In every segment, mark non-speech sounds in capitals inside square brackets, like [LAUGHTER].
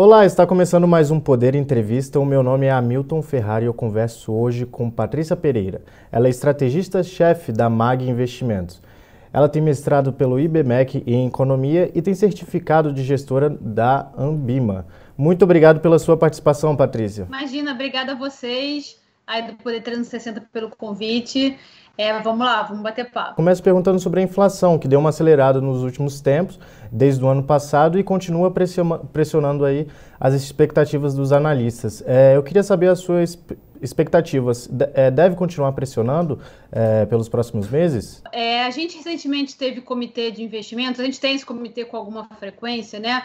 Olá, está começando mais um Poder Entrevista. O meu nome é Hamilton Ferrari e eu converso hoje com Patrícia Pereira. Ela é estrategista-chefe da MAG Investimentos. Ela tem mestrado pelo IBMEC em Economia e tem certificado de gestora da Ambima. Muito obrigado pela sua participação, Patrícia. Imagina, obrigada a vocês aí do Poder 360 pelo convite. É, vamos lá, vamos bater papo. Começo perguntando sobre a inflação, que deu uma acelerada nos últimos tempos, desde o ano passado, e continua pressionando aí as expectativas dos analistas. É, eu queria saber as suas expectativas. É, deve continuar pressionando é, pelos próximos meses? É, a gente recentemente teve comitê de investimentos, a gente tem esse comitê com alguma frequência, né?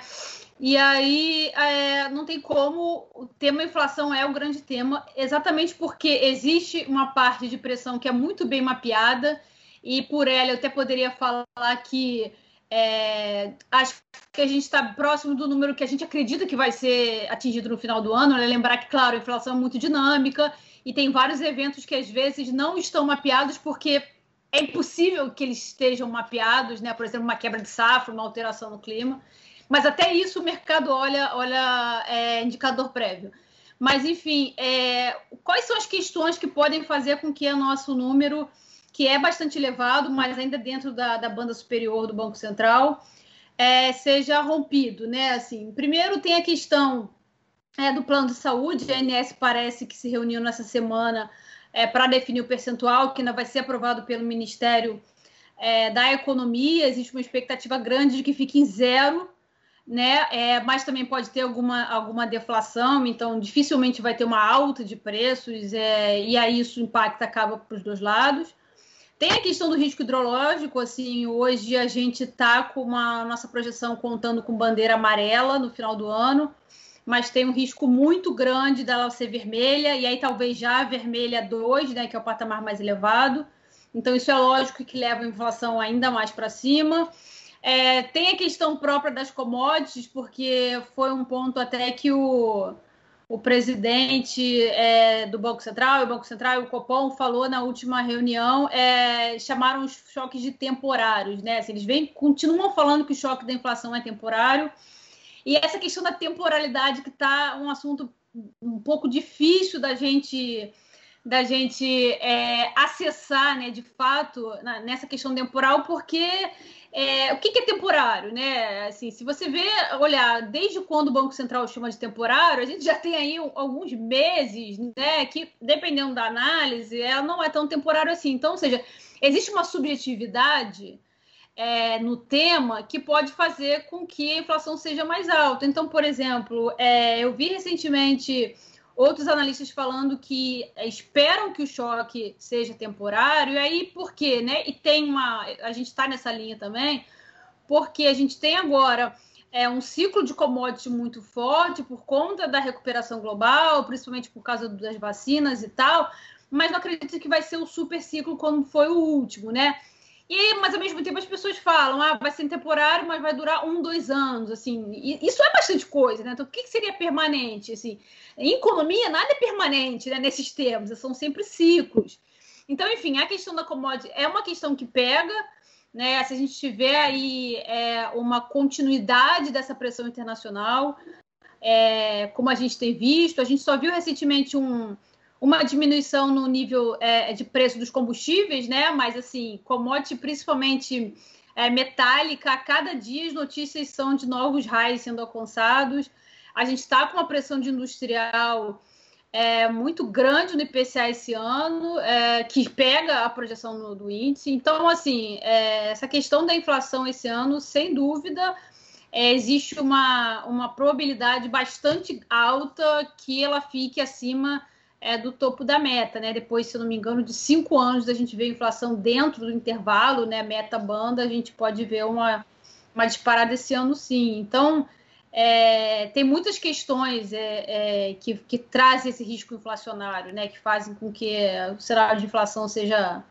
E aí é, não tem como o tema inflação é o grande tema, exatamente porque existe uma parte de pressão que é muito bem mapeada, e por ela eu até poderia falar que é, acho que a gente está próximo do número que a gente acredita que vai ser atingido no final do ano. Né? Lembrar que, claro, a inflação é muito dinâmica e tem vários eventos que às vezes não estão mapeados porque é impossível que eles estejam mapeados, né? Por exemplo, uma quebra de safra, uma alteração no clima. Mas até isso o mercado olha, olha é, indicador prévio. Mas, enfim, é, quais são as questões que podem fazer com que o nosso número, que é bastante elevado, mas ainda dentro da, da banda superior do Banco Central, é, seja rompido? Né? Assim, primeiro, tem a questão é, do plano de saúde. A ANS parece que se reuniu nessa semana é, para definir o percentual, que ainda vai ser aprovado pelo Ministério é, da Economia. Existe uma expectativa grande de que fique em zero né? É, mas também pode ter alguma, alguma deflação, então dificilmente vai ter uma alta de preços, é, e aí isso impacta acaba para os dois lados. Tem a questão do risco hidrológico, assim, hoje a gente está com uma nossa projeção contando com bandeira amarela no final do ano, mas tem um risco muito grande dela ser vermelha, e aí talvez já vermelha 2, né, que é o patamar mais elevado. Então, isso é lógico que leva a inflação ainda mais para cima. É, tem a questão própria das commodities, porque foi um ponto até que o, o presidente é, do Banco Central, o Banco Central e o Copom falou na última reunião, é, chamaram os choques de temporários, né? Assim, eles vêm, continuam falando que o choque da inflação é temporário. E essa questão da temporalidade que está um assunto um pouco difícil da gente da gente é, acessar, né, de fato, na, nessa questão temporal, porque é, o que, que, é temporário, né? Assim, se você vê, olhar, desde quando o Banco Central chama de temporário, a gente já tem aí alguns meses, né? Que, dependendo da análise, ela não é tão temporário assim. Então, ou seja, existe uma subjetividade é, no tema que pode fazer com que a inflação seja mais alta. Então, por exemplo, é, eu vi recentemente outros analistas falando que esperam que o choque seja temporário, e aí por quê, né? E tem uma. A gente está nessa linha também, porque a gente tem agora é, um ciclo de commodity muito forte por conta da recuperação global, principalmente por causa das vacinas e tal, mas não acredito que vai ser o super ciclo como foi o último, né? E, mas ao mesmo tempo as pessoas falam, ah, vai ser temporário, mas vai durar um, dois anos, assim. E isso é bastante coisa, né? Então, o que, seria permanente, assim? Em economia, nada é permanente, né? Nesses termos, são sempre ciclos. Então, enfim, a questão da commodity é uma questão que pega, né? Se a gente tiver aí é, uma continuidade dessa pressão internacional, é, como a gente tem visto, a gente só viu recentemente um uma diminuição no nível é, de preço dos combustíveis, né? Mas assim, commodity principalmente é, metálica, a cada dia as notícias são de novos raios sendo alcançados. A gente está com uma pressão de industrial é, muito grande no IPCA esse ano, é, que pega a projeção no, do índice. Então, assim, é, essa questão da inflação esse ano, sem dúvida, é, existe uma, uma probabilidade bastante alta que ela fique acima é, do topo da meta, né? Depois, se eu não me engano, de cinco anos da gente ver inflação dentro do intervalo, né? Meta banda, a gente pode ver uma, uma disparada esse ano, sim. Então, é, tem muitas questões é, é que, que trazem esse risco inflacionário, né? Que fazem com que o cenário de inflação seja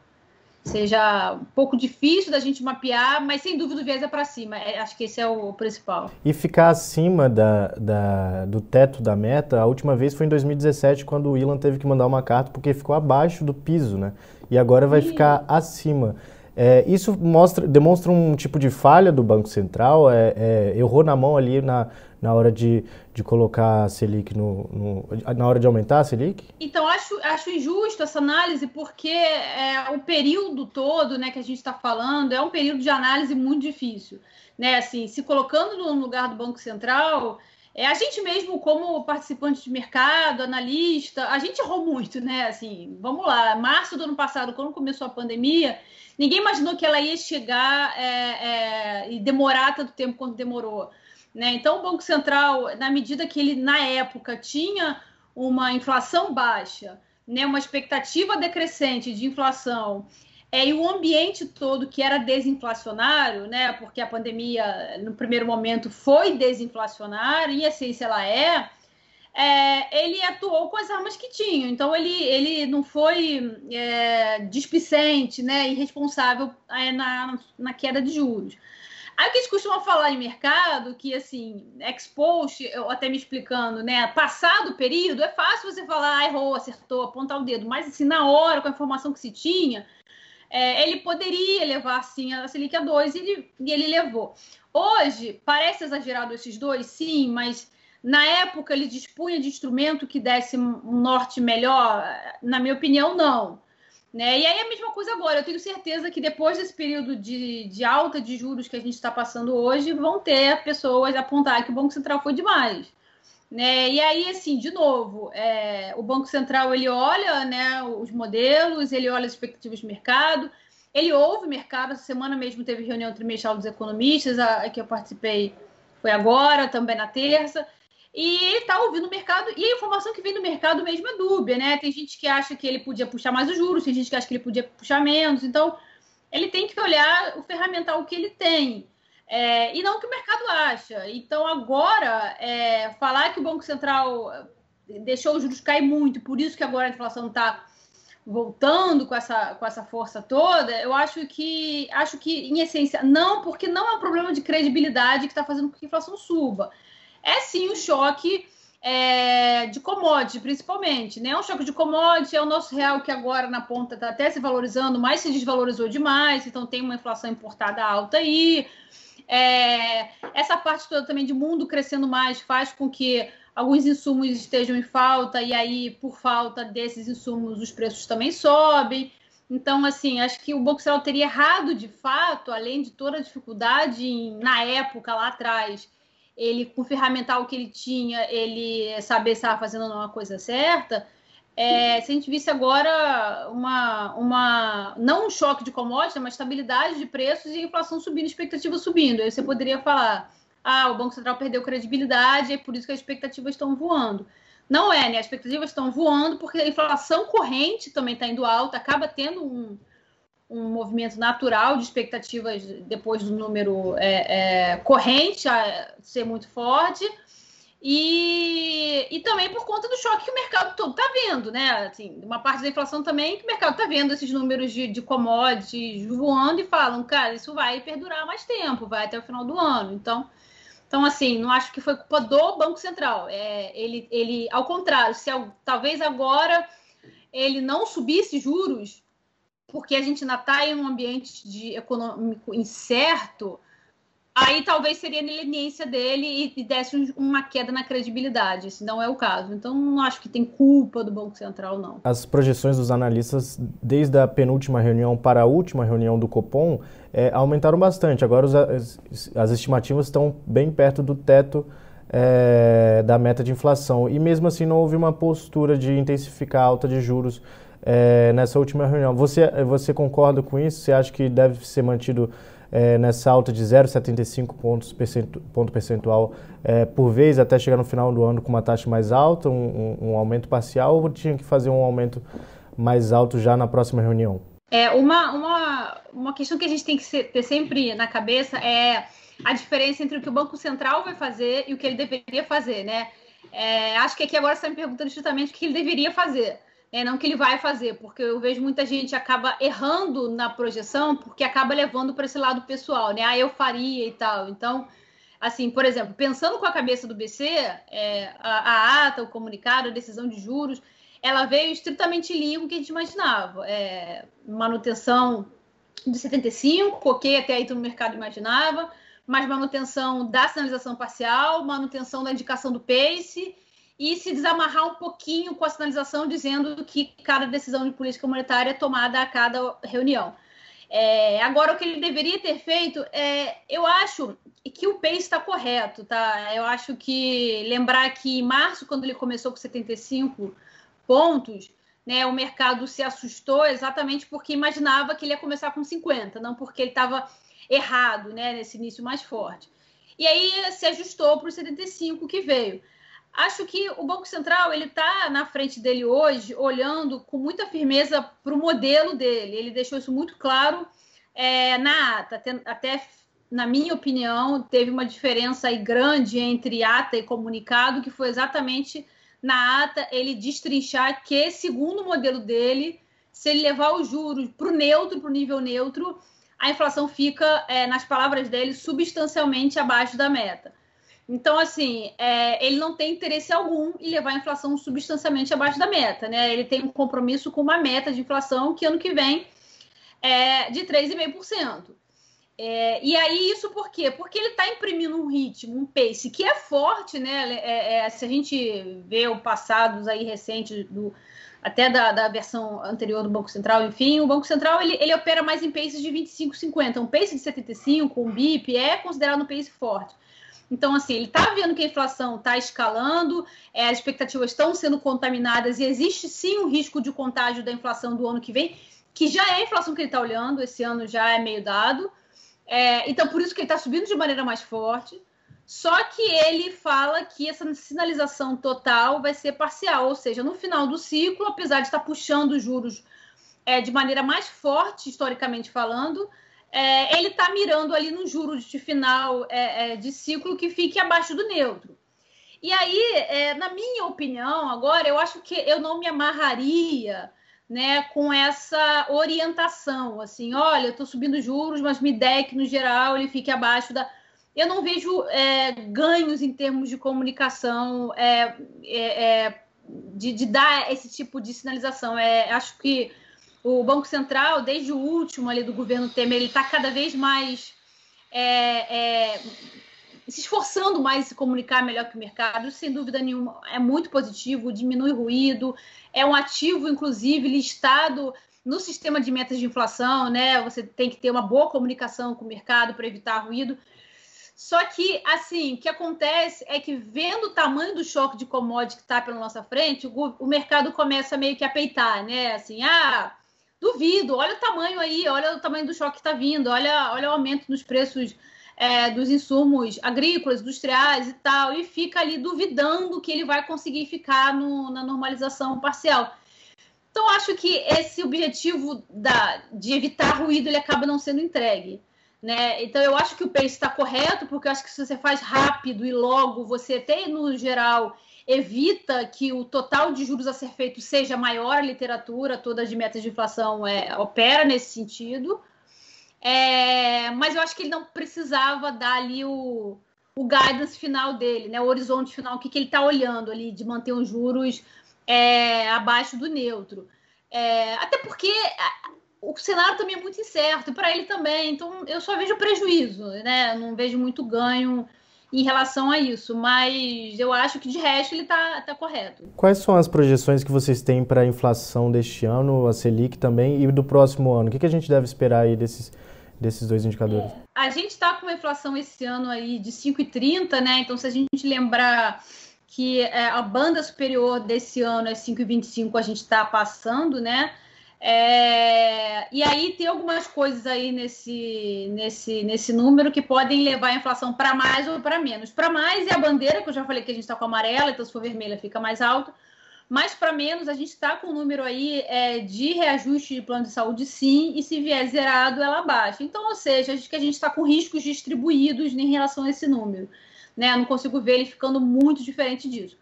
seja um pouco difícil da gente mapear, mas sem dúvida o viés é para cima. É, acho que esse é o principal. E ficar acima da, da, do teto da meta, a última vez foi em 2017, quando o Ilan teve que mandar uma carta porque ficou abaixo do piso, né? E agora vai ficar acima. É, isso mostra, demonstra um tipo de falha do Banco Central? É, é, errou na mão ali na, na hora de, de colocar a Selic no, no, na hora de aumentar a Selic? Então, acho, acho injusto essa análise, porque é, o período todo né, que a gente está falando é um período de análise muito difícil. Né? Assim, se colocando no lugar do Banco Central, é, a gente mesmo, como participante de mercado, analista, a gente errou muito, né? Assim, vamos lá, março do ano passado, quando começou a pandemia, ninguém imaginou que ela ia chegar é, é, e demorar tanto tempo quanto demorou. Né? Então, o Banco Central, na medida que ele, na época, tinha uma inflação baixa, né, uma expectativa decrescente de inflação, é, e o ambiente todo que era desinflacionário, né, porque a pandemia, no primeiro momento, foi desinflacionária, e assim ela é, é, ele atuou com as armas que tinha. Então, ele, ele não foi é, displicente, né, irresponsável é, na, na queda de juros. Aí o que a gente costuma falar em mercado, que assim, ex-post, eu até me explicando, né? Passado o período, é fácil você falar, ah, errou, acertou, apontar o dedo, mas assim, na hora, com a informação que se tinha, é, ele poderia levar sim a Selic a 2 e ele, e ele levou. Hoje, parece exagerado esses dois, sim, mas na época ele dispunha de instrumento que desse um norte melhor? Na minha opinião, não. Né? E aí a mesma coisa agora. Eu tenho certeza que depois desse período de, de alta de juros que a gente está passando hoje, vão ter pessoas apontar que o Banco Central foi demais. Né? E aí, assim, de novo, é, o Banco Central ele olha né, os modelos, ele olha as expectativas de mercado, ele ouve o mercado. Essa semana mesmo teve reunião trimestral dos economistas, a, a que eu participei foi agora, também na terça. E ele está ouvindo o mercado, e a informação que vem do mercado mesmo é dúbia, né? Tem gente que acha que ele podia puxar mais os juros, tem gente que acha que ele podia puxar menos. Então, ele tem que olhar o ferramental que ele tem. É, e não o que o mercado acha. Então, agora, é, falar que o Banco Central deixou os juros cair muito, por isso que agora a inflação está voltando com essa, com essa força toda, eu acho que, acho que, em essência, não, porque não é um problema de credibilidade que está fazendo com que a inflação suba é sim um choque é, de commodity, principalmente. Né? Um choque de commodity é o nosso real que agora na ponta está até se valorizando, mas se desvalorizou demais, então tem uma inflação importada alta aí. É, essa parte toda também de mundo crescendo mais faz com que alguns insumos estejam em falta, e aí, por falta desses insumos, os preços também sobem. Então, assim, acho que o Banco Central teria errado de fato, além de toda a dificuldade em, na época lá atrás ele, com o ferramental que ele tinha, ele saber se estava fazendo uma coisa certa. É, se a gente visse agora uma, uma não um choque de commodity, mas estabilidade de preços e inflação subindo, expectativa subindo. Aí você poderia falar: ah, o Banco Central perdeu credibilidade, é por isso que as expectativas estão voando. Não é, né? As expectativas estão voando porque a inflação corrente também está indo alta, acaba tendo um, um movimento natural de expectativas depois do número é, é, corrente a ser muito forte. E, e também por conta do choque que o mercado todo está vendo, né? Assim, uma parte da inflação também que o mercado está vendo esses números de, de commodities voando e falam, cara, isso vai perdurar mais tempo, vai até o final do ano. Então, então assim, não acho que foi culpa do Banco Central. É, ele, ele, ao contrário, se talvez agora ele não subisse juros, porque a gente ainda está em um ambiente de econômico incerto, aí talvez seria a leniência dele e, desse uma queda na credibilidade. Esse não é o caso. Então, não acho que tem culpa do Banco Central, não. As projeções dos analistas, desde a penúltima reunião para a última reunião do Copom, é, aumentaram bastante. Agora, os, as, as, estimativas estão bem perto do teto é, da meta de inflação. E mesmo assim, não houve uma postura de intensificar a alta de juros é, nessa última reunião. Você, você concorda com isso? Você acha que deve ser mantido é, nessa alta de 0,75 pontos ponto percentual é, por vez até chegar no final do ano com uma taxa mais alta, um, um, um aumento parcial, ou tinha que fazer um aumento mais alto já na próxima reunião? É, uma, uma, uma questão que a gente tem que ser, ter sempre na cabeça é a diferença entre o que o Banco Central vai fazer e o que ele deveria fazer, né? É, acho que aqui agora você está me perguntando justamente o que ele deveria fazer é, não que ele vai fazer, porque eu vejo muita gente acaba errando na projeção, porque acaba levando para esse lado pessoal, né? Ah, eu faria e tal. Então, assim, por exemplo, pensando com a cabeça do BC, é, a, a, ata, o comunicado, a decisão de juros, ela veio estritamente o que a gente imaginava. É, manutenção de 75, ok, até aí todo mercado imaginava, mas manutenção da sinalização parcial, manutenção da indicação do pace e se desamarrar um pouquinho com a sinalização dizendo que cada decisão de política monetária é tomada a cada reunião. É, agora, o que ele deveria ter feito, é, eu acho que o pace está correto, tá? Eu acho que lembrar que em março, quando ele começou com 75 pontos, né, o mercado se assustou exatamente porque imaginava que ele ia começar com 50, não porque ele estava errado né, nesse início mais forte. E aí se ajustou para o 75 que veio. Acho que o Banco Central ele está na frente dele hoje, olhando com muita firmeza para o modelo dele. Ele deixou isso muito claro é, na ata. Até, até, na minha opinião, teve uma diferença aí grande entre ata e comunicado, que foi exatamente na ata ele destrinchar que, segundo o modelo dele, se ele levar os juros para o neutro, para o nível neutro, a inflação fica, é, nas palavras dele, substancialmente abaixo da meta. Então, assim, é, ele não tem interesse algum em levar a inflação substancialmente abaixo da meta, né? Ele tem um compromisso com uma meta de inflação que ano que vem é de 3,5%. É, e aí, isso por quê? Porque ele está imprimindo um ritmo, um pace que é forte, né? É, é, se a gente vê o passados aí recentes do até da, da, versão anterior do Banco Central, enfim, o Banco Central ele, ele opera mais em paces de 25, 50. Um pace de 75, um BIP, é considerado um pace forte. Então, assim, ele está vendo que a inflação está escalando, é, as expectativas estão sendo contaminadas e existe sim um risco de contágio da inflação do ano que vem, que já é a inflação que ele está olhando, esse ano já é meio dado. É, então, por isso que ele está subindo de maneira mais forte. Só que ele fala que essa sinalização total vai ser parcial, ou seja, no final do ciclo, apesar de estar puxando os juros é, de maneira mais forte, historicamente falando, é, ele está mirando ali no juro de final é, é, de ciclo que fique abaixo do neutro. E aí, é, na minha opinião, agora, eu acho que eu não me amarraria né, com essa orientação, assim, olha, eu estou subindo juros, mas me der que, no geral, ele fique abaixo da... Eu não vejo é, ganhos em termos de comunicação é, de, de, dar esse tipo de sinalização. acho que o Banco Central, desde o último ali do governo Temer, ele está cada vez mais é, é, se esforçando mais em se comunicar melhor que o mercado. Sem dúvida nenhuma, é muito positivo, diminui ruído, é um ativo, inclusive, listado no sistema de metas de inflação, né? Você tem que ter uma boa comunicação com o mercado para evitar ruído. Só que, assim, o que acontece é que, vendo o tamanho do choque de commodity que está pela nossa frente, o, o mercado começa meio que a peitar, né? Assim, ah, Duvido, olha o tamanho aí, olha o tamanho do choque que está vindo, olha, olha o aumento nos preços é, dos insumos agrícolas, industriais e tal, e fica ali duvidando que ele vai conseguir ficar no, na normalização parcial. Então, acho que esse objetivo da, de evitar ruído ele acaba não sendo entregue. Né? Então, eu acho que o pace está correto, porque eu acho que se você faz rápido e logo, você tem, no geral, evita que o total de juros a ser feito seja maior, a literatura toda de metas de inflação é, opera nesse sentido. É, mas eu acho que ele não precisava dar ali o, o guidance final dele, né? o horizonte final, o que, que ele está olhando ali, de manter os juros é, abaixo do neutro. É, até porque o cenário também é muito incerto, para ele também, então eu só vejo prejuízo, né? não vejo muito ganho em relação a isso, mas eu acho que de resto ele está tá correto. Quais são as projeções que vocês têm para a inflação deste ano, a Selic também, e do próximo ano? O que, que a gente deve esperar aí desses, desses dois indicadores? É, a gente está com uma inflação esse ano aí de 5,30, né? Então, se a gente lembrar que é, a banda superior desse ano é 5,25, a gente está passando, né? É, e aí tem algumas coisas aí nesse, nesse, nesse número que podem levar a inflação para mais ou para menos. Para mais é a bandeira, que eu já falei que a gente está com amarela, então se for vermelha fica mais alto. Mas para menos, a gente está com o número aí é, de reajuste de plano de saúde, sim, e se vier zerado, ela baixa. Então, ou seja, acho que a gente está com riscos distribuídos em relação a esse número. Né? Eu não consigo ver ele ficando muito diferente disso.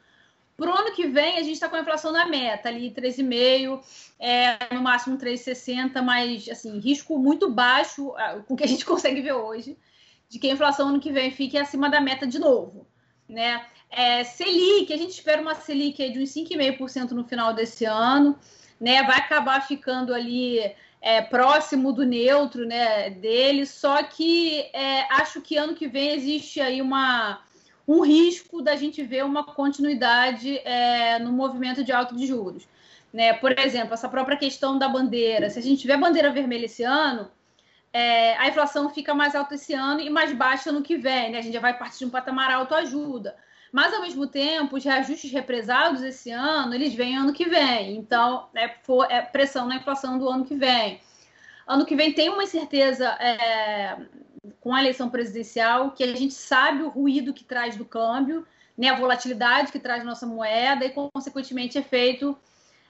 Para o ano que vem, a gente está com a inflação na meta, ali 3,5%, é, no máximo 3,60%, mas assim, risco muito baixo, com o que a gente [LAUGHS] consegue ver hoje, de que a inflação ano que vem fique acima da meta de novo. Né? É, Selic, a gente espera uma Selic de uns 5,5% no final desse ano, né? vai acabar ficando ali é, próximo do neutro né, dele, só que é, acho que ano que vem existe aí uma, um risco da gente ver uma continuidade é, no movimento de alta de juros. Né? Por exemplo, essa própria questão da bandeira. Se a gente tiver bandeira vermelha esse ano, é, a inflação fica mais alta esse ano e mais baixa no que vem. Né? A gente já vai partir de um patamar alto ajuda. Mas, ao mesmo tempo, os reajustes represados esse ano, eles vêm ano que vem. Então, é, for, é pressão na inflação do ano que vem. Ano que vem tem uma incerteza é, com a eleição presidencial, que a gente sabe o ruído que traz do câmbio, né, a volatilidade que traz nossa moeda e, consequentemente, efeito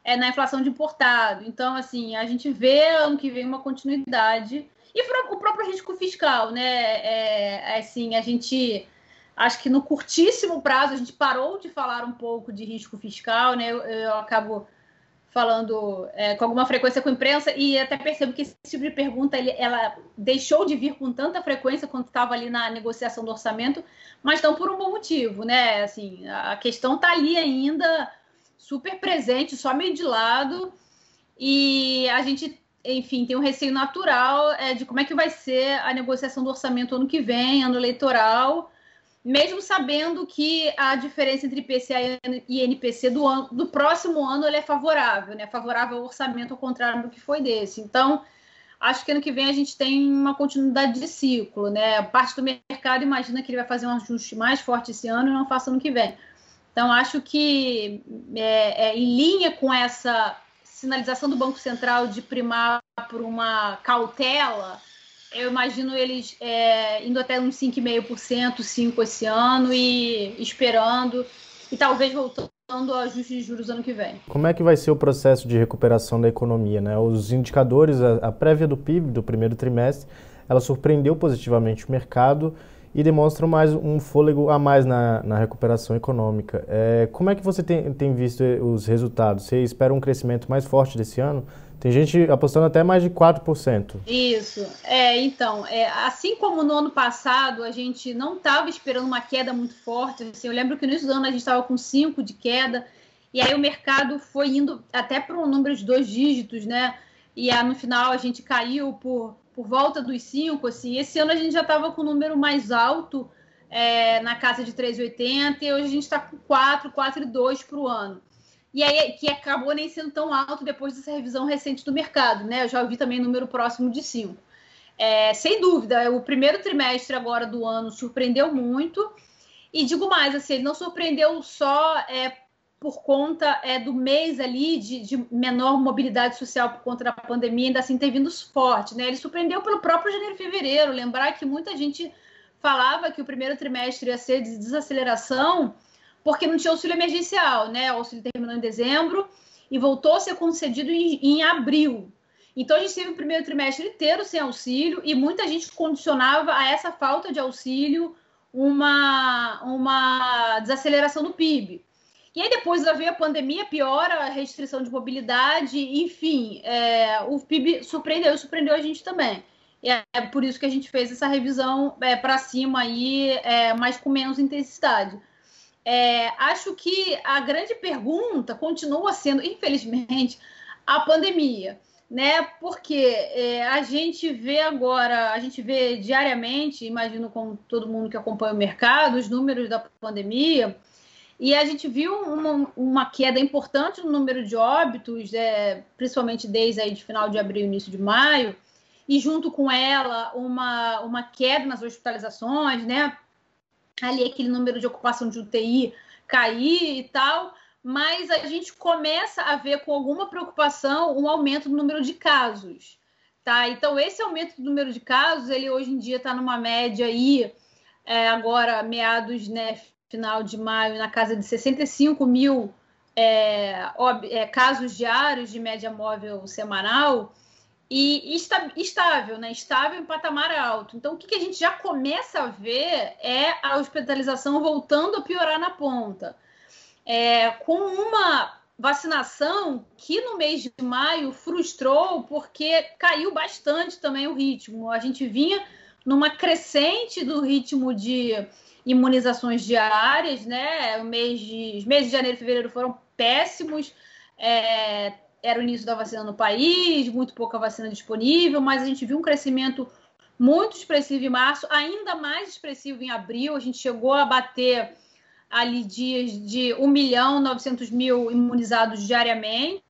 é, na inflação de importado. Então, assim, a gente vê ano que vem uma continuidade. E o próprio risco fiscal, né? É, é, assim, a gente acho que no curtíssimo prazo a gente parou de falar um pouco de risco fiscal, né? Eu, eu acabo falando é, com alguma frequência com a imprensa e até percebo que esse tipo de pergunta ele, ela deixou de vir com tanta frequência quando estava ali na negociação do orçamento, mas não por um bom motivo, né? Assim, a questão está ali ainda super presente, só meio de lado e a gente, enfim, tem um receio natural é, de como é que vai ser a negociação do orçamento ano que vem, ano eleitoral mesmo sabendo que a diferença entre IPCA e NPC do, ano, do próximo ano é favorável, né? Favorável ao orçamento, ao contrário do que foi desse. Então, acho que ano que vem a gente tem uma continuidade de ciclo, né? Parte do mercado imagina que ele vai fazer um ajuste mais forte esse ano e não faça ano que vem. Então, acho que é, é, em linha com essa sinalização do Banco Central de primar por uma cautela eu imagino eles é, indo até uns 5,5%, 5% esse ano e esperando, e talvez voltando ao ajuste de juros ano que vem. Como é que vai ser o processo de recuperação da economia? Né? Os indicadores, a, prévia do PIB do primeiro trimestre, ela surpreendeu positivamente o mercado e demonstra mais um fôlego a mais na, na recuperação econômica. É, como é que você tem, tem visto os resultados? Você espera um crescimento mais forte desse ano? Tem gente apostando até mais de 4%. Isso. É, então, é, assim como no ano passado a gente não estava esperando uma queda muito forte, assim, eu lembro que no ano a gente estava com 5 de queda, e aí o mercado foi indo até para um número de dois dígitos, né? E aí, no final a gente caiu por, por volta dos 5, assim. Esse ano a gente já estava com um número mais alto, é, na casa de 3,80, e hoje a gente está com 4, 4,2 para o ano e aí que acabou nem sendo tão alto depois dessa revisão recente do mercado, né? Eu já ouvi também número próximo de 5. É, sem dúvida, o primeiro trimestre agora do ano surpreendeu muito. E digo mais, assim, ele não surpreendeu só é, por conta é, do mês ali de, de, menor mobilidade social por conta da pandemia, ainda assim ter vindo forte, né? Ele surpreendeu pelo próprio janeiro e fevereiro. Lembrar que muita gente falava que o primeiro trimestre ia ser de desaceleração porque não tinha auxílio emergencial, né? O auxílio terminou em dezembro e voltou a ser concedido em, em abril. Então a gente teve o primeiro trimestre inteiro sem auxílio e muita gente condicionava a essa falta de auxílio uma, uma desaceleração do PIB. E aí depois veio a pandemia, piora a restrição de mobilidade, enfim, é, o PIB surpreendeu, surpreendeu a gente também. E é por isso que a gente fez essa revisão é, para cima aí, é, mas com menos intensidade. É, acho que a grande pergunta continua sendo, infelizmente, a pandemia, né? Porque é, a gente vê agora, a gente vê diariamente, imagino como todo mundo que acompanha o mercado, os números da pandemia, e a gente viu uma, uma queda importante no número de óbitos, é, principalmente desde aí de final de abril, início de maio, e junto com ela uma, uma queda nas hospitalizações, né? Ali aquele número de ocupação de UTI cair e tal, mas a gente começa a ver com alguma preocupação um aumento no número de casos, tá? Então esse aumento do número de casos, ele hoje em dia está numa média aí, é, agora meados, né, final de maio, na casa de 65 mil é, é, casos diários de média móvel semanal, e estável, né? Estável em patamar alto. Então, o que, a gente já começa a ver é a hospitalização voltando a piorar na ponta. É, com uma vacinação que no mês de maio frustrou porque caiu bastante também o ritmo. A gente vinha numa crescente do ritmo de imunizações diárias, né? O mês de, os meses de janeiro e fevereiro foram péssimos. É, era o início da vacina no país, muito pouca vacina disponível, mas a gente viu um crescimento muito expressivo em março, ainda mais expressivo em abril. A gente chegou a bater ali dias de 1 milhão 900 mil imunizados diariamente.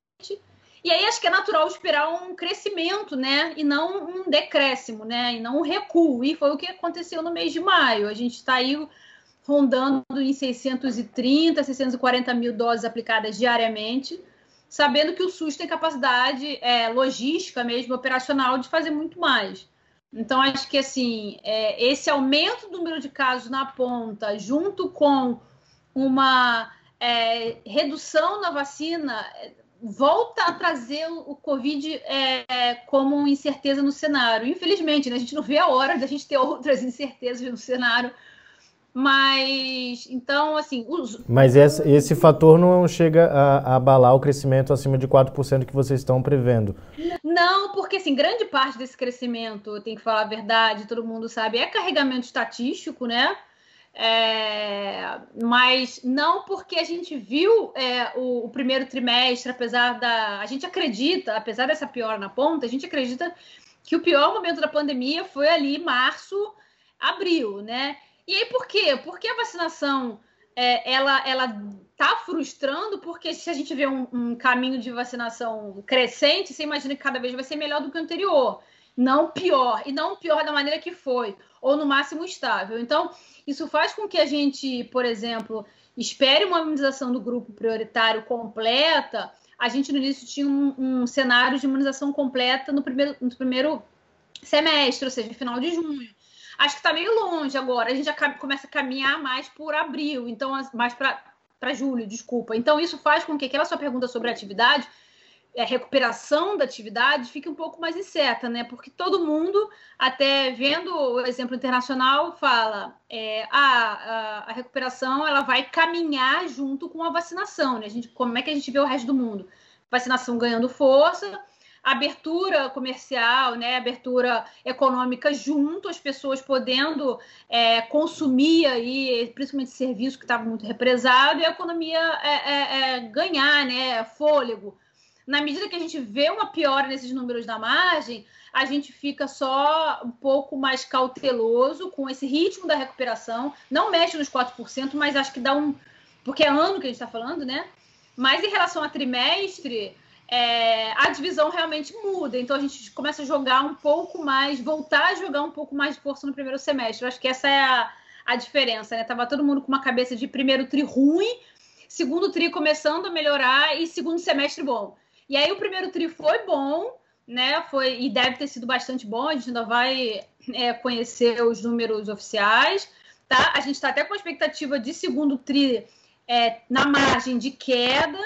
E aí acho que é natural esperar um crescimento, né? E não um decréscimo, né? E não um recuo. E foi o que aconteceu no mês de maio. A gente está aí rondando em 630, 640 mil doses aplicadas diariamente, sabendo que o SUS tem capacidade é, logística mesmo, operacional, de fazer muito mais. Então, acho que assim, é, esse aumento do número de casos na ponta, junto com uma é, redução na vacina, volta a trazer o Covid é, como incerteza no cenário. Infelizmente, né, a gente não vê a hora da gente ter outras incertezas no cenário mas, então, assim. Os... Mas esse, esse fator não chega a, a, abalar o crescimento acima de 4% que vocês estão prevendo? Não, porque, assim, grande parte desse crescimento, tem que falar a verdade, todo mundo sabe, é carregamento estatístico, né? É, mas não porque a gente viu é, o, o, primeiro trimestre, apesar da. A gente acredita, apesar dessa piora na ponta, a gente acredita que o pior momento da pandemia foi ali março, abril, né? E aí por quê? Porque a vacinação é, ela ela tá frustrando porque se a gente vê um, um, caminho de vacinação crescente, você imagina que cada vez vai ser melhor do que o anterior, não pior e não pior da maneira que foi ou no máximo estável. Então isso faz com que a gente, por exemplo, espere uma imunização do grupo prioritário completa. A gente no início tinha um, um cenário de imunização completa no primeiro, no primeiro semestre, ou seja, final de junho acho que está meio longe agora. A gente já começa a caminhar mais por abril, então mais para julho, desculpa. Então isso faz com que aquela sua pergunta sobre atividade, a recuperação da atividade, fique um pouco mais incerta, né? Porque todo mundo, até vendo o exemplo internacional, fala é, a, a, a, recuperação ela vai caminhar junto com a vacinação, né? A gente, como é que a gente vê o resto do mundo? Vacinação ganhando força, abertura comercial, né, abertura econômica junto, as pessoas podendo é, consumir aí, principalmente serviço que estava muito represado, e a economia é, é, é, ganhar né, fôlego. Na medida que a gente vê uma piora nesses números da margem, a gente fica só um pouco mais cauteloso com esse ritmo da recuperação. Não mexe nos 4%, mas acho que dá um. Porque é ano que a gente está falando, né? Mas em relação a trimestre, é, a divisão realmente muda. Então a gente começa a jogar um pouco mais, voltar a jogar um pouco mais de força no primeiro semestre. Eu acho que essa é a, a diferença, né? Tava todo mundo com uma cabeça de primeiro tri ruim, segundo tri começando a melhorar e segundo semestre bom. E aí o primeiro tri foi bom, né? Foi e deve ter sido bastante bom. A gente ainda vai é, conhecer os números oficiais, tá? A gente está até com a expectativa de segundo tri é, na margem de queda.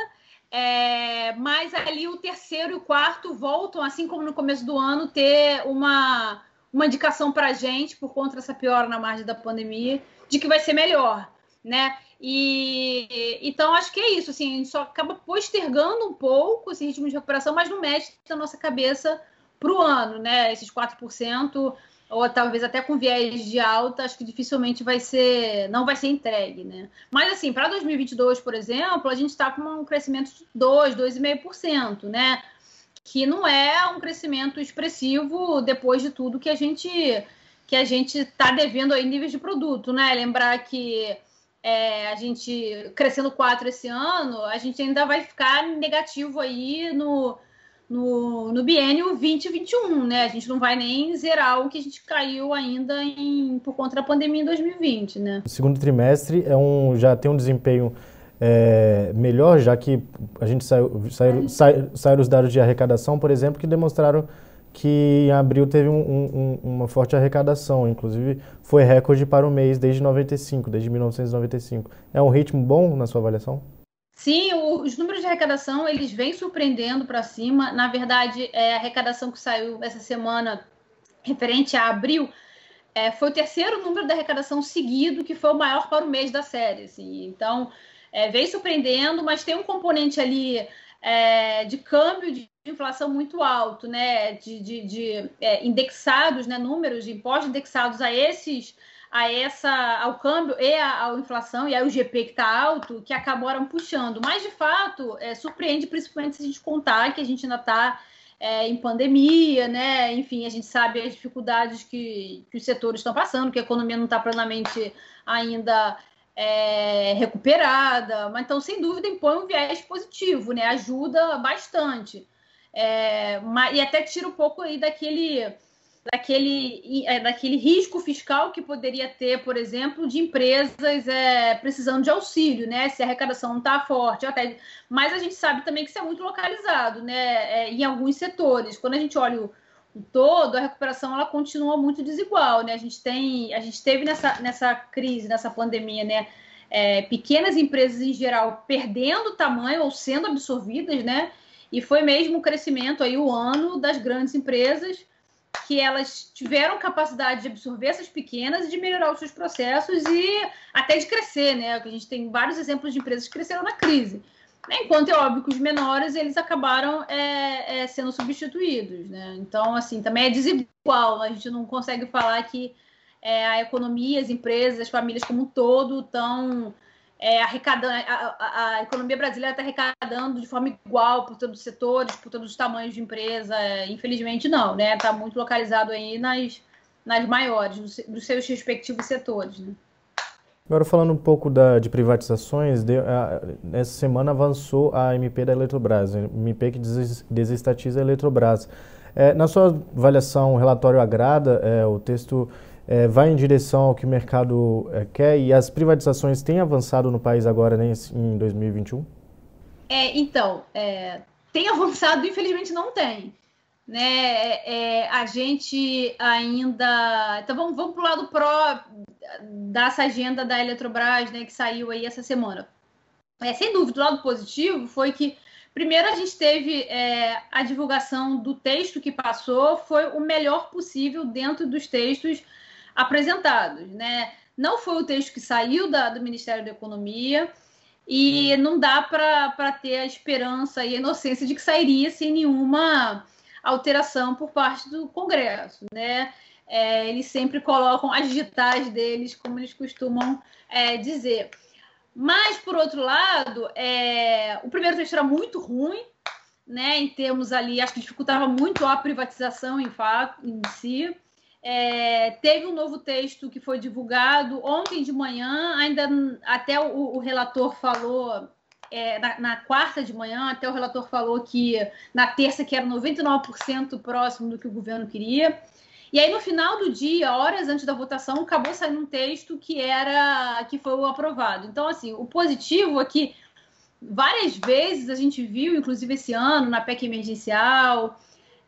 É, mas ali o terceiro e o quarto voltam, assim como no começo do ano, ter uma, uma indicação para a gente, por conta dessa piora na margem da pandemia, de que vai ser melhor, né? E então acho que é isso, assim, a gente só acaba postergando um pouco esse ritmo de recuperação, mas não mexe na nossa cabeça para o ano, né? Esses 4% ou talvez até com viés de alta, acho que dificilmente vai ser, não vai ser entregue, né? Mas assim, para 2022, por exemplo, a gente está com um crescimento de 2, 2,5%, né? Que não é um crescimento expressivo depois de tudo que a gente que a gente está devendo aí níveis de produto, né? Lembrar que é, a gente crescendo 4 esse ano, a gente ainda vai ficar negativo aí no no, no biênio 2021, né? A gente não vai nem zerar o que a gente caiu ainda em, por conta da pandemia em 2020, né? O segundo trimestre é um, já tem um desempenho é, melhor, já que a gente saiu, saiu, saíram os dados de arrecadação, por exemplo, que demonstraram que em abril teve um, um, uma forte arrecadação, inclusive foi recorde para o mês desde 95, desde 1995. É um ritmo bom na sua avaliação? Sim, o, os números de arrecadação eles vêm surpreendendo para cima. Na verdade, é, a arrecadação que saiu essa semana referente a abril é, foi o terceiro número da arrecadação seguido que foi o maior para o mês da série. Assim. Então, é, vem surpreendendo, mas tem um componente ali é, de câmbio de inflação muito alto, né? De, de, de é, indexados, né? números de impostos indexados a esses a essa, ao câmbio e à, inflação e ao GP que está alto, que acabaram puxando. Mas, de fato, é, surpreende, principalmente se a gente contar que a gente ainda está é, em pandemia, né? Enfim, a gente sabe as dificuldades que, que os setores estão passando, que a economia não está plenamente ainda é, recuperada. Mas então, sem dúvida, impõe um viés positivo, né? Ajuda bastante. É, e até tira um pouco aí daquele daquele, é, daquele risco fiscal que poderia ter, por exemplo, de empresas é, precisando de auxílio, né? Se a arrecadação não está forte, até. Mas a gente sabe também que isso é muito localizado, né? É, em alguns setores. Quando a gente olha o, o, todo, a recuperação ela continua muito desigual, né? A gente tem, a gente teve nessa, nessa crise, nessa pandemia, né? É, pequenas empresas em geral perdendo tamanho ou sendo absorvidas, né? E foi mesmo o crescimento aí o ano das grandes empresas que elas tiveram capacidade de absorver essas pequenas e de melhorar os seus processos e até de crescer, né? A gente tem vários exemplos de empresas que cresceram na crise. Enquanto é óbvio que os menores eles acabaram é, é, sendo substituídos, né? Então, assim, também é desigual. A gente não consegue falar que é, a economia, as empresas, as famílias como um todo estão é, arrecadando, a, a, a, economia brasileira está arrecadando de forma igual por todos os setores, por todos os tamanhos de empresa. Infelizmente, não, né? Está muito localizado aí nas, nas maiores, dos seus respectivos setores. Né? Agora, falando um pouco da, de privatizações, de, a, essa semana avançou a MP da Eletrobras, MP que des, desestatiza a Eletrobras. É, na sua avaliação, o relatório agrada, é, o texto é, vai em direção ao que o mercado é, quer e as privatizações têm avançado no país agora né, em 2021? É, então, é, tem avançado, infelizmente não tem. Né? É, é, a gente ainda. Então vamos, vamos para o lado pró dessa agenda da Eletrobras, né, que saiu aí essa semana. É, sem dúvida, o lado positivo foi que Primeiro, a gente teve é, a divulgação do texto que passou, foi o melhor possível dentro dos textos apresentados, né? Não foi o texto que saiu da, do Ministério da Economia e não dá para ter a esperança e a inocência de que sairia sem nenhuma alteração por parte do Congresso, né? É, eles sempre colocam as digitais deles, como eles costumam é, dizer. Mas, por outro lado, é, o primeiro texto era muito ruim, né, em termos ali, acho que dificultava muito a privatização em fato, em si. É, teve um novo texto que foi divulgado ontem de manhã, ainda até o, o relator falou, é, na, na, quarta de manhã, até o relator falou que na terça que era 99% próximo do que o governo queria. E aí, no final do dia, horas antes da votação, acabou saindo um texto que era que foi aprovado. Então, assim, o positivo é várias vezes a gente viu, inclusive esse ano, na PEC emergencial,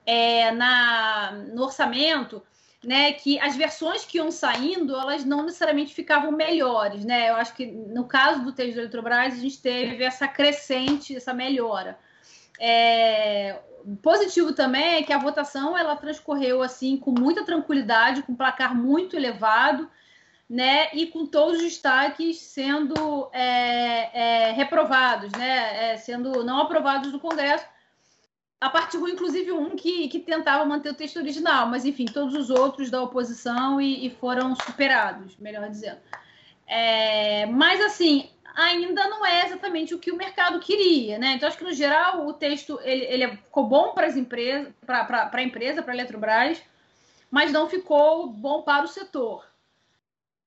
é, na, no orçamento, né, que as versões que iam saindo, elas não necessariamente ficavam melhores, né? Eu acho que no caso do texto da Eletrobras, a gente teve essa crescente, essa melhora. É, positivo também é que a votação ela transcorreu assim com muita tranquilidade, com um placar muito elevado, né? E com todos os destaques sendo é, é, reprovados, né? É, sendo não aprovados no Congresso a parte ruim, inclusive um que, que tentava manter o texto original, mas enfim, todos os outros da oposição e, e foram superados, melhor dizendo. É, mas assim, ainda não é exatamente o que o mercado queria, né? Então acho que no geral o texto ele, ele ficou bom para as empresas, para a empresa, para a Eletrobras, mas não ficou bom para o setor.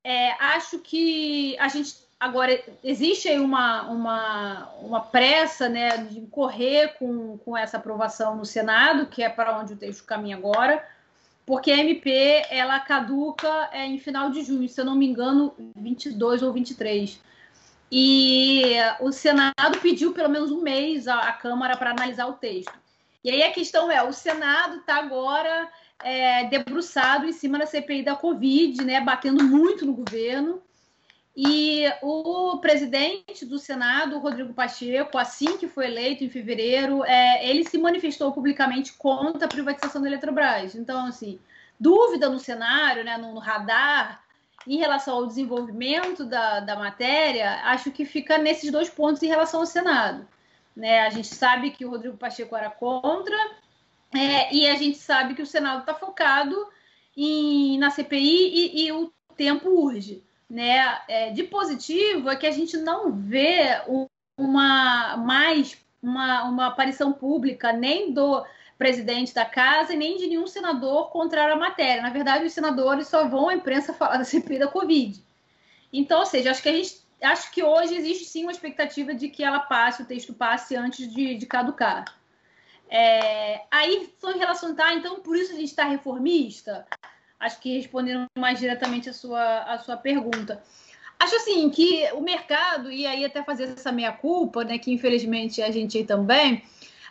É, acho que a gente Agora, existe aí uma, uma, uma pressa né, de correr com, com essa aprovação no Senado, que é para onde o texto caminha agora, porque a MP ela caduca é, em final de junho, se eu não me engano, 22 ou 23. E o Senado pediu pelo menos um mês à, à Câmara para analisar o texto. E aí a questão é: o Senado está agora é, debruçado em cima da CPI da Covid, né, batendo muito no governo. E o presidente do Senado, Rodrigo Pacheco, assim que foi eleito em fevereiro, é, ele se manifestou publicamente contra a privatização da Eletrobras. Então, assim, dúvida no cenário, né, no, radar, em relação ao desenvolvimento da, da matéria, acho que fica nesses dois pontos em relação ao Senado. Né? A gente sabe que o Rodrigo Pacheco era contra, é, e a gente sabe que o Senado está focado em, na CPI e, e o tempo urge. Né? É, de positivo é que a gente não vê uma mais uma, uma aparição pública nem do presidente da casa e nem de nenhum senador contrário à matéria. Na verdade, os senadores só vão à imprensa falar da CPI da Covid. Então, ou seja, acho que a gente acho que hoje existe sim uma expectativa de que ela passe, o texto passe antes de, de caducar. É, aí, em relação tá, então por isso a gente está reformista? Acho que respondendo mais diretamente a sua, a sua pergunta. Acho assim que o mercado, e aí até fazer essa meia-culpa, né, que infelizmente a gente também,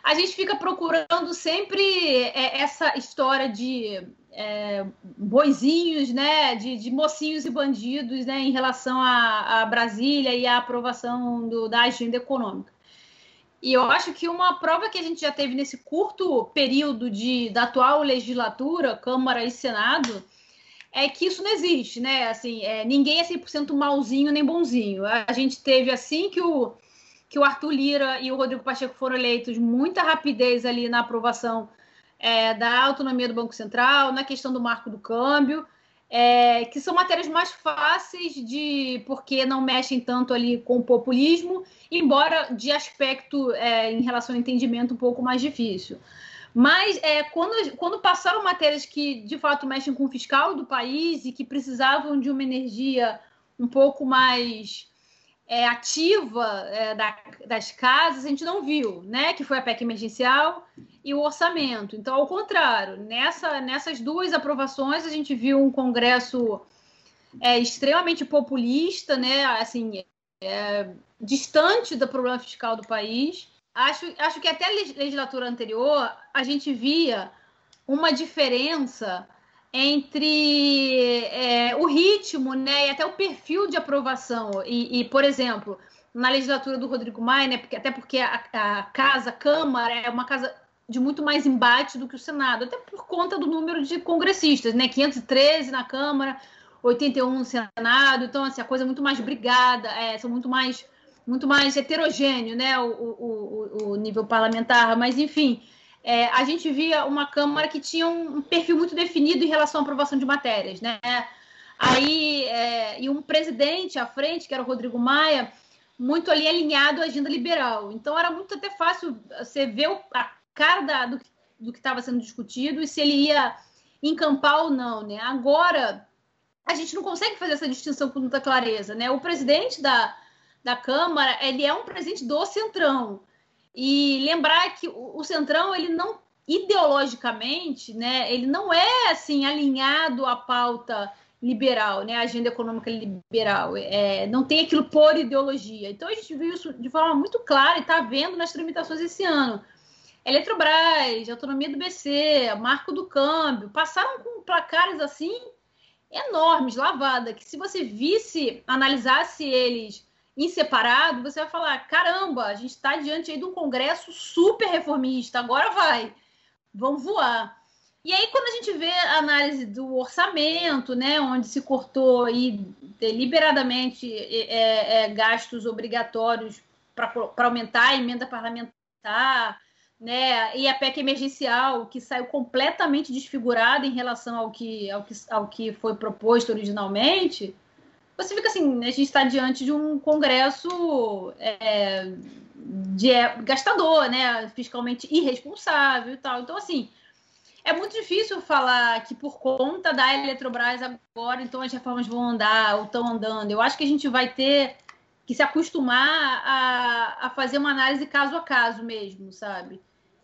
a gente fica procurando sempre é, essa história de é, boizinhos, né, de, de, mocinhos e bandidos, né, em relação a, a Brasília e a aprovação do, da agenda econômica. E eu acho que uma prova que a gente já teve nesse curto período de, da atual legislatura, Câmara e Senado, é que isso não existe, né? Assim, é, ninguém é 100% malzinho nem bonzinho. A gente teve assim que o que o Arthur Lira e o Rodrigo Pacheco foram eleitos, muita rapidez ali na aprovação é, da autonomia do Banco Central, na questão do marco do câmbio, é, que são matérias mais fáceis de porque não mexem tanto ali com o populismo, embora de aspecto é, em relação ao entendimento um pouco mais difícil. Mas é, quando, quando passaram matérias que de fato mexem com o fiscal do país e que precisavam de uma energia um pouco mais é, ativa é, da, das casas, a gente não viu, né? Que foi a PEC emergencial e o orçamento. Então, ao contrário, nessa, nessas duas aprovações, a gente viu um Congresso é, extremamente populista, né? Assim, é, distante do problema fiscal do país. Acho, acho que até a legislatura anterior a gente via uma diferença entre é, o ritmo né, e até o perfil de aprovação. E, e, por exemplo, na legislatura do Rodrigo Maia, né, porque, até porque a, a, casa, a Câmara, é uma casa de muito mais embate do que o Senado, até por conta do número de congressistas, né, 513 na Câmara, 81 no Senado, então assim, a coisa é muito mais brigada, é, são muito mais muito mais heterogêneo, né, o, o, o nível parlamentar, mas enfim, é, a gente via uma Câmara que tinha um perfil muito definido em relação à aprovação de matérias, né? Aí, é, e um presidente à frente, que era o Rodrigo Maia, muito ali alinhado à agenda liberal. Então, era muito até fácil você ver a cara da, do, do que estava sendo discutido e se ele ia encampar ou não, né? Agora, a gente não consegue fazer essa distinção com muita clareza, né? O presidente da, da Câmara, ele é um presidente do Centrão. E lembrar que o, Centrão, ele não, ideologicamente, né, ele não é, assim, alinhado à pauta liberal, né, agenda econômica liberal, é, não tem aquilo por ideologia. Então, a gente viu isso de forma muito clara e está vendo nas tramitações esse ano. Eletrobras, autonomia do BC, marco do câmbio, passaram com placares assim enormes, lavada, que se você visse, analisasse eles em separado, você vai falar: caramba, a gente está diante aí de um congresso super reformista, agora vai, vão voar. E aí, quando a gente vê a análise do orçamento, né, onde se cortou aí deliberadamente é, é, gastos obrigatórios para aumentar a emenda parlamentar, né, e a PEC emergencial, que saiu completamente desfigurada em relação ao que, ao que, ao que foi proposto originalmente, você fica assim, a gente está diante de um congresso é, de é, gastador, né, fiscalmente irresponsável e tal. Então, assim, é muito difícil falar que por conta da Eletrobras agora, então as reformas vão andar ou estão andando. Eu acho que a gente vai ter que se acostumar a, a fazer uma análise caso a caso mesmo, sabe?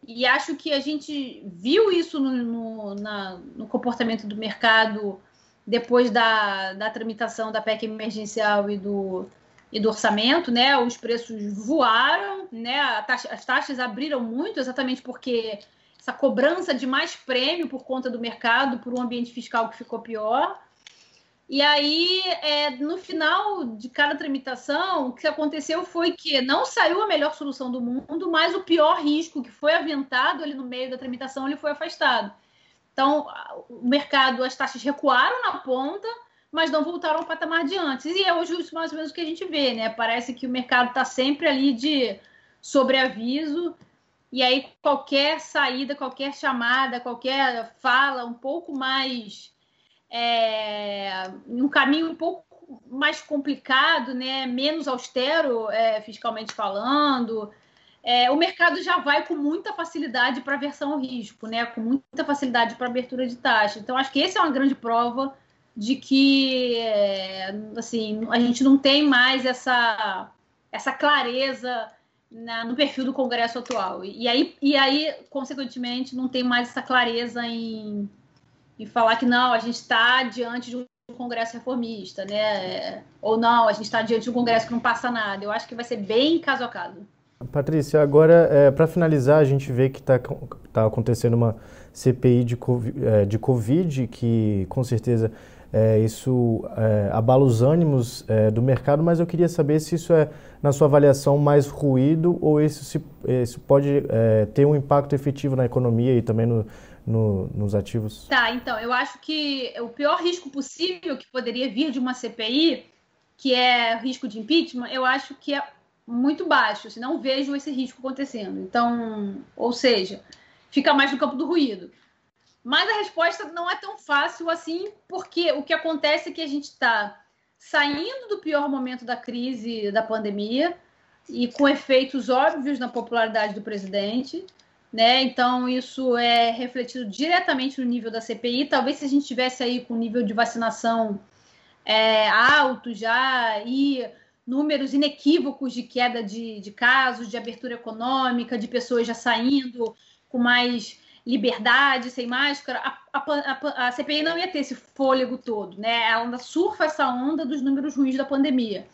E acho que a gente viu isso no, no, na, no comportamento do mercado depois da, da tramitação da PEC emergencial e do, e do orçamento, né? Os preços voaram, né? Taxa, as taxas abriram muito, exatamente porque essa cobrança de mais prêmio por conta do mercado, por um ambiente fiscal que ficou pior. E aí, é, no final de cada tramitação, o que aconteceu foi que não saiu a melhor solução do mundo, mas o pior risco que foi aventado ali no meio da tramitação, ele foi afastado. Então, o mercado, as taxas recuaram na ponta, mas não voltaram ao patamar de antes. E é hoje isso mais ou menos o que a gente vê, né? Parece que o mercado está sempre ali de sobreaviso, e aí qualquer saída, qualquer chamada, qualquer fala um pouco mais é, um caminho um pouco mais complicado, né, menos austero é, fiscalmente falando, é, o mercado já vai com muita facilidade para versão ao risco, né, com muita facilidade para abertura de taxa. Então, acho que essa é uma grande prova de que é, assim, a gente não tem mais essa, essa clareza na, no perfil do Congresso atual. E aí, e aí, consequentemente, não tem mais essa clareza em, em falar que não, a gente está diante de um Congresso reformista, né? Ou não, a gente está diante de um Congresso que não passa nada. Eu acho que vai ser bem caso a caso. Patrícia, agora, é, para finalizar, a gente vê que está tá acontecendo uma CPI de, é, de Covid, que com certeza é, isso é, abala os ânimos é, do mercado, mas eu queria saber se isso é, na sua avaliação, mais ruído ou isso, se, isso pode é, ter um impacto efetivo na economia e também no, no, nos ativos? Tá, então, eu acho que o pior risco possível que poderia vir de uma CPI, que é risco de impeachment, eu acho que é muito baixo, se não vejo esse risco acontecendo. Então, ou seja, fica mais no campo do ruído. Mas a resposta não é tão fácil assim, porque o que acontece é que a gente está saindo do pior momento da crise da pandemia e com efeitos óbvios na popularidade do presidente. Né? Então, isso é refletido diretamente no nível da CPI. Talvez se a gente tivesse aí com nível de vacinação é, alto já e números inequívocos de queda de, de casos, de abertura econômica, de pessoas já saindo com mais liberdade, sem máscara, a, a, a, CPI não ia ter esse fôlego todo, né? Ela ainda surfa essa onda dos números ruins da pandemia.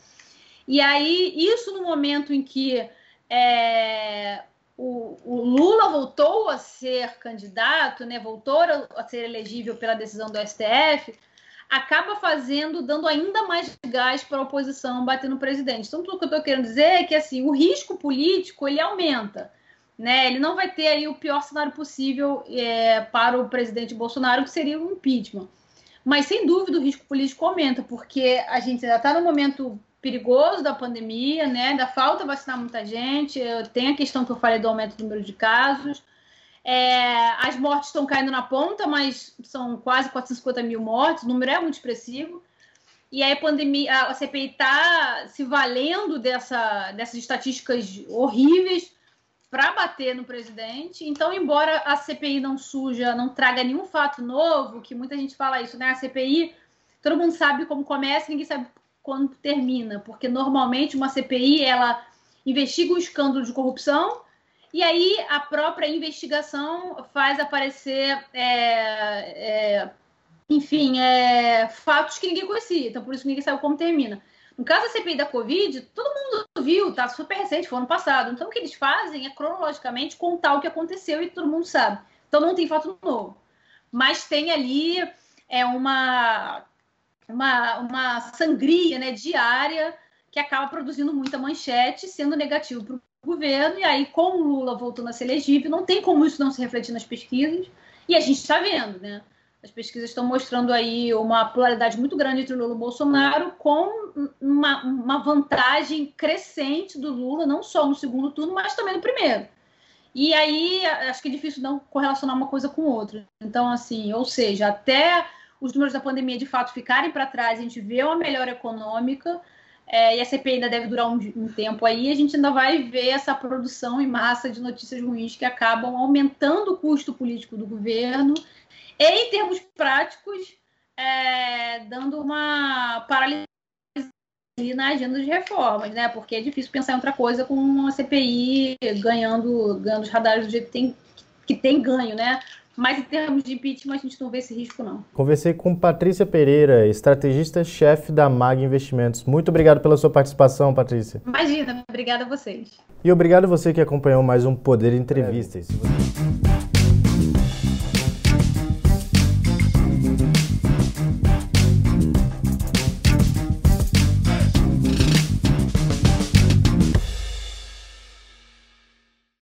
E aí, isso no momento em que é, o, o, Lula voltou a ser candidato, né? Voltou a ser elegível pela decisão do STF, acaba fazendo, dando ainda mais gás para a oposição bater no presidente. Então, tudo que eu estou querendo dizer é que assim, o risco político ele aumenta né? Ele não vai ter aí o pior cenário possível é, para o presidente Bolsonaro, que seria o impeachment. Mas sem dúvida o risco político aumenta, porque a gente ainda está no momento perigoso da pandemia, né? Da falta vacinar muita gente. Tem a questão que eu falei do aumento do número de casos. É, as mortes estão caindo na ponta, mas são quase 450 mil mortes, o número é muito expressivo. E aí a pandemia, a CPI está se valendo dessa, dessas estatísticas horríveis para bater no presidente. Então, embora a CPI não suja, não traga nenhum fato novo, que muita gente fala isso, né? A CPI, todo mundo sabe como começa, ninguém sabe quando termina, porque normalmente uma CPI ela investiga um escândalo de corrupção e aí a própria investigação faz aparecer, é, é, enfim, é, fatos que ninguém conhecia. Então, por isso ninguém sabe como termina. No caso da CPI da Covid, todo mundo viu, tá super recente, foi ano passado. Então, o que eles fazem é cronologicamente contar o que aconteceu e todo mundo sabe. Então, não tem fato novo. Mas tem ali é, uma, uma, uma sangria né, diária que acaba produzindo muita manchete, sendo negativo para o governo. E aí, com o Lula voltando a ser elegível, não tem como isso não se refletir nas pesquisas. E a gente está vendo, né? As pesquisas estão mostrando aí uma polaridade muito grande entre Lula e Bolsonaro, com uma, uma vantagem crescente do Lula, não só no segundo turno, mas também no primeiro. E aí acho que é difícil não correlacionar uma coisa com outra. Então, assim, ou seja, até os números da pandemia de fato ficarem para trás, a gente vê uma melhora econômica, é, e a CPI ainda deve durar um, um, tempo aí, a gente ainda vai ver essa produção em massa de notícias ruins que acabam aumentando o custo político do governo e, em termos práticos, é, dando uma paralisia na agenda de reformas, né? Porque é difícil pensar em outra coisa com uma CPI ganhando, ganhando os radares do jeito que tem, que tem ganho, né? Mas em termos de impeachment, a gente não vê esse risco, não. Conversei com Patrícia Pereira, estrategista-chefe da MAG Investimentos. Muito obrigado pela sua participação, Patrícia. Imagina, obrigada a vocês. E obrigado a você que acompanhou mais um Poder Entrevistas.